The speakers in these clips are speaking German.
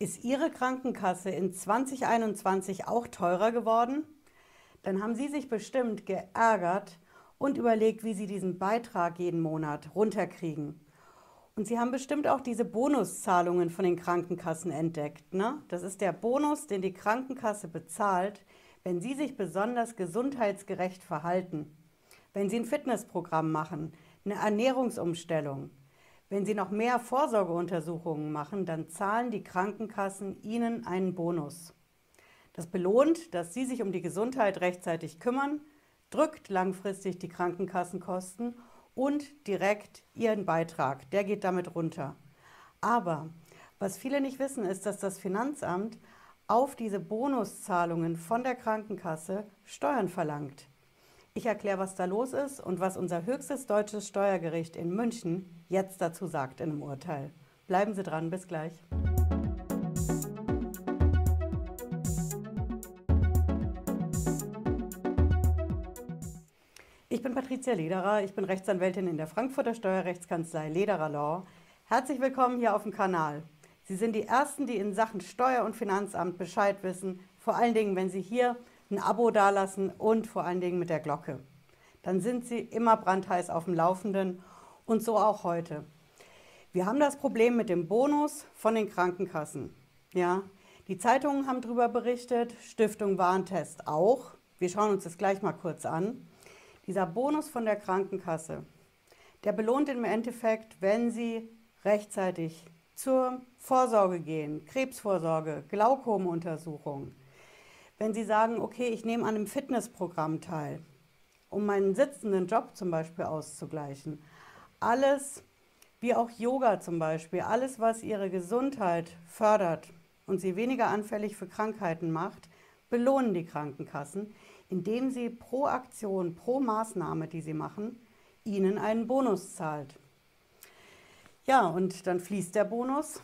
Ist Ihre Krankenkasse in 2021 auch teurer geworden? Dann haben Sie sich bestimmt geärgert und überlegt, wie Sie diesen Beitrag jeden Monat runterkriegen. Und Sie haben bestimmt auch diese Bonuszahlungen von den Krankenkassen entdeckt. Ne? Das ist der Bonus, den die Krankenkasse bezahlt, wenn Sie sich besonders gesundheitsgerecht verhalten. Wenn Sie ein Fitnessprogramm machen, eine Ernährungsumstellung, wenn Sie noch mehr Vorsorgeuntersuchungen machen, dann zahlen die Krankenkassen Ihnen einen Bonus. Das belohnt, dass Sie sich um die Gesundheit rechtzeitig kümmern, drückt langfristig die Krankenkassenkosten und direkt Ihren Beitrag. Der geht damit runter. Aber was viele nicht wissen, ist, dass das Finanzamt auf diese Bonuszahlungen von der Krankenkasse Steuern verlangt. Ich erkläre, was da los ist und was unser höchstes deutsches Steuergericht in München jetzt dazu sagt in einem Urteil. Bleiben Sie dran, bis gleich. Ich bin Patricia Lederer, ich bin Rechtsanwältin in der Frankfurter Steuerrechtskanzlei Lederer Law. Herzlich willkommen hier auf dem Kanal. Sie sind die Ersten, die in Sachen Steuer- und Finanzamt Bescheid wissen, vor allen Dingen, wenn Sie hier ein Abo dalassen und vor allen Dingen mit der Glocke. Dann sind Sie immer brandheiß auf dem Laufenden und so auch heute. Wir haben das Problem mit dem Bonus von den Krankenkassen. Ja, die Zeitungen haben darüber berichtet, Stiftung Warentest auch. Wir schauen uns das gleich mal kurz an. Dieser Bonus von der Krankenkasse, der belohnt im Endeffekt, wenn Sie rechtzeitig zur Vorsorge gehen, Krebsvorsorge, Glaukomuntersuchung, wenn Sie sagen, okay, ich nehme an einem Fitnessprogramm teil, um meinen sitzenden Job zum Beispiel auszugleichen. Alles, wie auch Yoga zum Beispiel, alles, was Ihre Gesundheit fördert und Sie weniger anfällig für Krankheiten macht, belohnen die Krankenkassen, indem sie pro Aktion, pro Maßnahme, die sie machen, Ihnen einen Bonus zahlt. Ja, und dann fließt der Bonus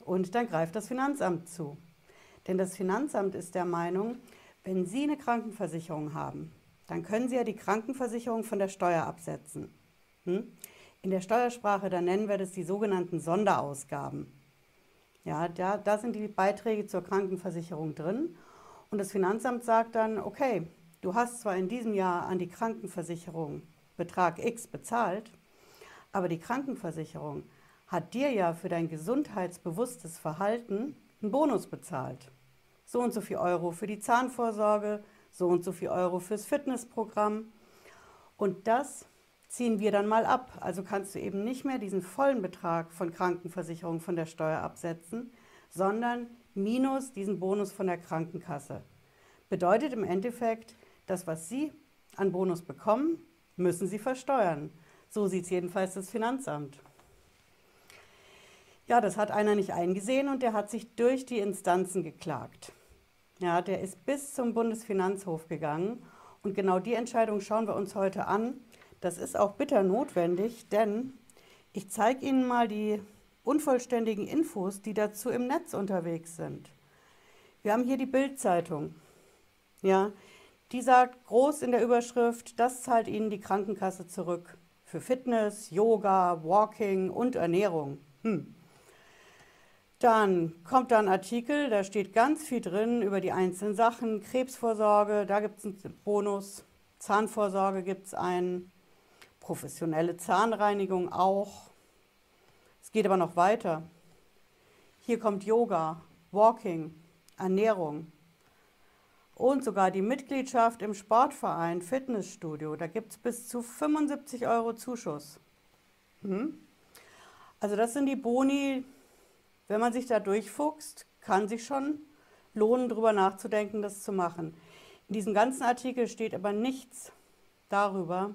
und dann greift das Finanzamt zu. Denn das Finanzamt ist der Meinung, wenn Sie eine Krankenversicherung haben, dann können Sie ja die Krankenversicherung von der Steuer absetzen. Hm? In der Steuersprache, da nennen wir das die sogenannten Sonderausgaben. Ja, da, da sind die Beiträge zur Krankenversicherung drin. Und das Finanzamt sagt dann, okay, du hast zwar in diesem Jahr an die Krankenversicherung Betrag X bezahlt, aber die Krankenversicherung hat dir ja für dein gesundheitsbewusstes Verhalten einen Bonus bezahlt so und so viel Euro für die Zahnvorsorge, so und so viel Euro fürs Fitnessprogramm. Und das ziehen wir dann mal ab. Also kannst du eben nicht mehr diesen vollen Betrag von Krankenversicherung von der Steuer absetzen, sondern minus diesen Bonus von der Krankenkasse. Bedeutet im Endeffekt, das, was Sie an Bonus bekommen, müssen Sie versteuern. So sieht es jedenfalls das Finanzamt. Ja, das hat einer nicht eingesehen und der hat sich durch die Instanzen geklagt. Ja, der ist bis zum Bundesfinanzhof gegangen und genau die Entscheidung schauen wir uns heute an. Das ist auch bitter notwendig, denn ich zeige Ihnen mal die unvollständigen Infos, die dazu im Netz unterwegs sind. Wir haben hier die Bildzeitung. Ja, die sagt groß in der Überschrift, das zahlt Ihnen die Krankenkasse zurück für Fitness, Yoga, Walking und Ernährung. Hm. Dann kommt da ein Artikel, da steht ganz viel drin über die einzelnen Sachen. Krebsvorsorge, da gibt es einen Bonus. Zahnvorsorge gibt es einen. Professionelle Zahnreinigung auch. Es geht aber noch weiter. Hier kommt Yoga, Walking, Ernährung und sogar die Mitgliedschaft im Sportverein, Fitnessstudio. Da gibt es bis zu 75 Euro Zuschuss. Hm? Also das sind die Boni, wenn man sich da durchfuchst, kann sich schon lohnen, darüber nachzudenken, das zu machen. In diesem ganzen Artikel steht aber nichts darüber,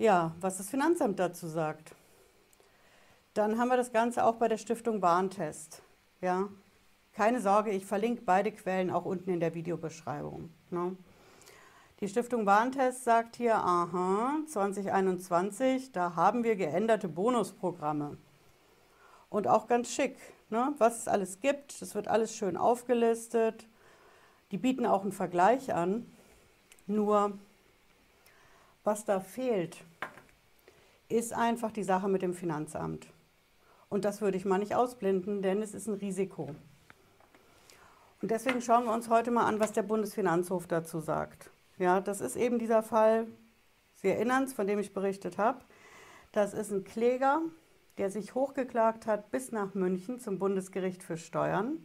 ja, was das Finanzamt dazu sagt. Dann haben wir das Ganze auch bei der Stiftung Warntest. Ja, keine Sorge, ich verlinke beide Quellen auch unten in der Videobeschreibung. Ne? Die Stiftung Warntest sagt hier, aha, 2021, da haben wir geänderte Bonusprogramme und auch ganz schick, ne? was es alles gibt. Das wird alles schön aufgelistet. Die bieten auch einen Vergleich an. Nur, was da fehlt, ist einfach die Sache mit dem Finanzamt. Und das würde ich mal nicht ausblenden, denn es ist ein Risiko. Und deswegen schauen wir uns heute mal an, was der Bundesfinanzhof dazu sagt. Ja, das ist eben dieser Fall, Sie erinnern es, von dem ich berichtet habe. Das ist ein Kläger, der sich hochgeklagt hat bis nach München zum Bundesgericht für Steuern.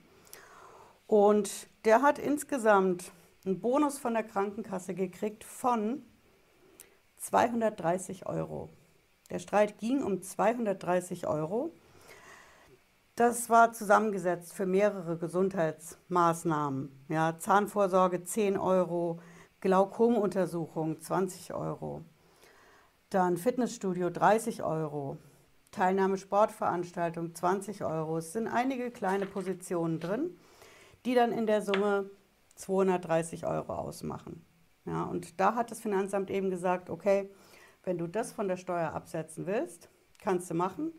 Und der hat insgesamt einen Bonus von der Krankenkasse gekriegt von 230 Euro. Der Streit ging um 230 Euro. Das war zusammengesetzt für mehrere Gesundheitsmaßnahmen. Ja, Zahnvorsorge 10 Euro, Glaukomuntersuchung 20 Euro, dann Fitnessstudio 30 Euro, Teilnahme Sportveranstaltung 20 Euro. Es sind einige kleine Positionen drin, die dann in der Summe 230 Euro ausmachen. Ja, und da hat das Finanzamt eben gesagt, okay, wenn du das von der Steuer absetzen willst, kannst du machen,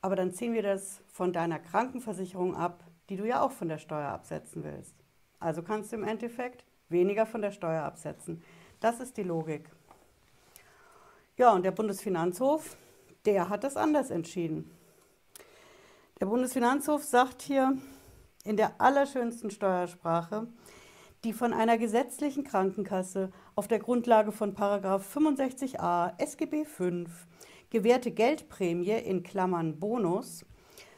aber dann ziehen wir das von deiner Krankenversicherung ab, die du ja auch von der Steuer absetzen willst. Also kannst du im Endeffekt weniger von der Steuer absetzen. Das ist die Logik. Ja, und der Bundesfinanzhof, der hat das anders entschieden. Der Bundesfinanzhof sagt hier in der allerschönsten Steuersprache, die von einer gesetzlichen Krankenkasse auf der Grundlage von 65a SGB V gewährte Geldprämie in Klammern Bonus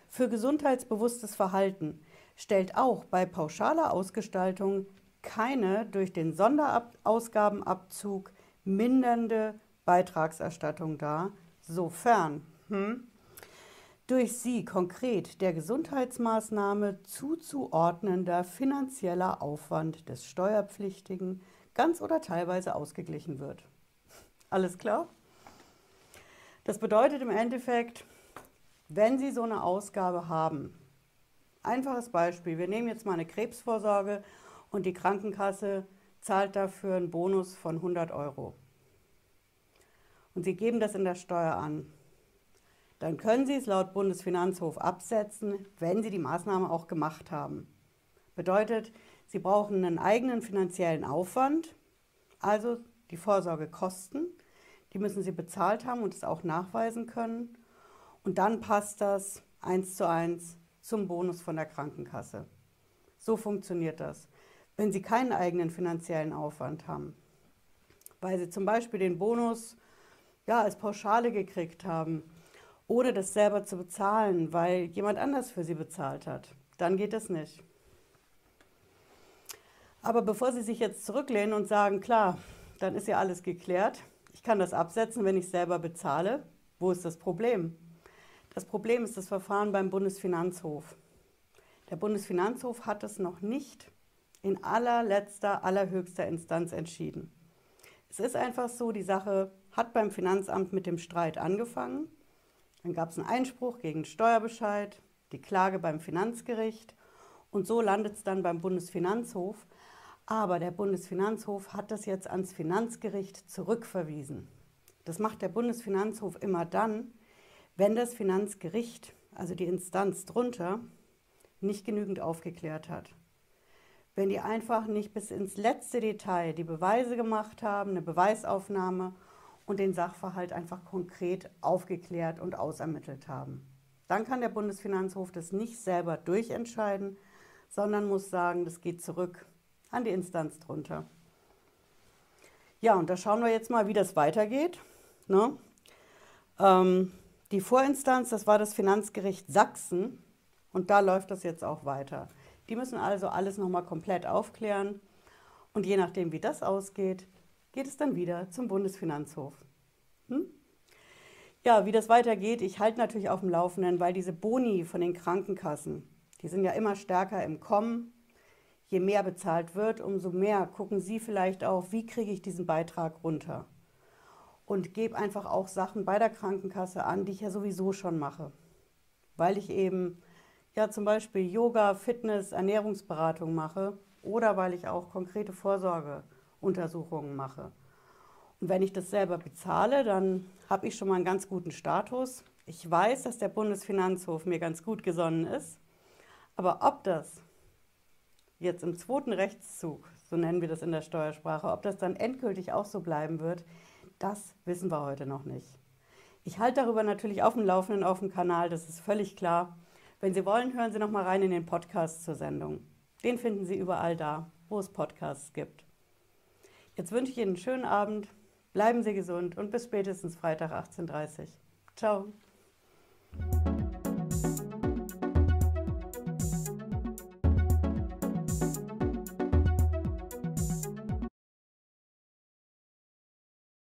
für gesundheitsbewusstes Verhalten stellt auch bei pauschaler Ausgestaltung keine durch den Sonderausgabenabzug mindernde Beitragserstattung dar, sofern hm, durch sie konkret der Gesundheitsmaßnahme zuzuordnender finanzieller Aufwand des Steuerpflichtigen ganz oder teilweise ausgeglichen wird. Alles klar? Das bedeutet im Endeffekt, wenn Sie so eine Ausgabe haben, einfaches Beispiel, wir nehmen jetzt mal eine Krebsvorsorge und die Krankenkasse zahlt dafür einen Bonus von 100 Euro. Und Sie geben das in der Steuer an dann können Sie es laut Bundesfinanzhof absetzen, wenn Sie die Maßnahme auch gemacht haben. Bedeutet, Sie brauchen einen eigenen finanziellen Aufwand, also die Vorsorgekosten, die müssen Sie bezahlt haben und es auch nachweisen können. Und dann passt das eins zu eins zum Bonus von der Krankenkasse. So funktioniert das. Wenn Sie keinen eigenen finanziellen Aufwand haben, weil Sie zum Beispiel den Bonus ja, als Pauschale gekriegt haben, ohne das selber zu bezahlen, weil jemand anders für sie bezahlt hat. Dann geht es nicht. Aber bevor Sie sich jetzt zurücklehnen und sagen, klar, dann ist ja alles geklärt, ich kann das absetzen, wenn ich selber bezahle, wo ist das Problem? Das Problem ist das Verfahren beim Bundesfinanzhof. Der Bundesfinanzhof hat es noch nicht in allerletzter, allerhöchster Instanz entschieden. Es ist einfach so, die Sache hat beim Finanzamt mit dem Streit angefangen dann gab es einen Einspruch gegen Steuerbescheid, die Klage beim Finanzgericht und so landet es dann beim Bundesfinanzhof. Aber der Bundesfinanzhof hat das jetzt ans Finanzgericht zurückverwiesen. Das macht der Bundesfinanzhof immer dann, wenn das Finanzgericht, also die Instanz drunter, nicht genügend aufgeklärt hat. Wenn die einfach nicht bis ins letzte Detail die Beweise gemacht haben, eine Beweisaufnahme und den Sachverhalt einfach konkret aufgeklärt und ausermittelt haben. Dann kann der Bundesfinanzhof das nicht selber durchentscheiden, sondern muss sagen, das geht zurück an die Instanz drunter. Ja, und da schauen wir jetzt mal, wie das weitergeht. Ne? Ähm, die Vorinstanz, das war das Finanzgericht Sachsen und da läuft das jetzt auch weiter. Die müssen also alles nochmal komplett aufklären und je nachdem, wie das ausgeht, geht es dann wieder zum Bundesfinanzhof. Hm? Ja, wie das weitergeht, ich halte natürlich auf dem Laufenden, weil diese Boni von den Krankenkassen, die sind ja immer stärker im Kommen. Je mehr bezahlt wird, umso mehr gucken Sie vielleicht auch, wie kriege ich diesen Beitrag runter. Und gebe einfach auch Sachen bei der Krankenkasse an, die ich ja sowieso schon mache. Weil ich eben ja zum Beispiel Yoga, Fitness, Ernährungsberatung mache oder weil ich auch konkrete Vorsorge Untersuchungen mache. Und wenn ich das selber bezahle, dann habe ich schon mal einen ganz guten Status. Ich weiß, dass der Bundesfinanzhof mir ganz gut gesonnen ist. Aber ob das jetzt im zweiten Rechtszug, so nennen wir das in der Steuersprache, ob das dann endgültig auch so bleiben wird, das wissen wir heute noch nicht. Ich halte darüber natürlich auf dem Laufenden auf dem Kanal, das ist völlig klar. Wenn Sie wollen, hören Sie noch mal rein in den Podcast zur Sendung. Den finden Sie überall da, wo es Podcasts gibt. Jetzt wünsche ich Ihnen einen schönen Abend, bleiben Sie gesund und bis spätestens Freitag 18.30 Uhr. Ciao.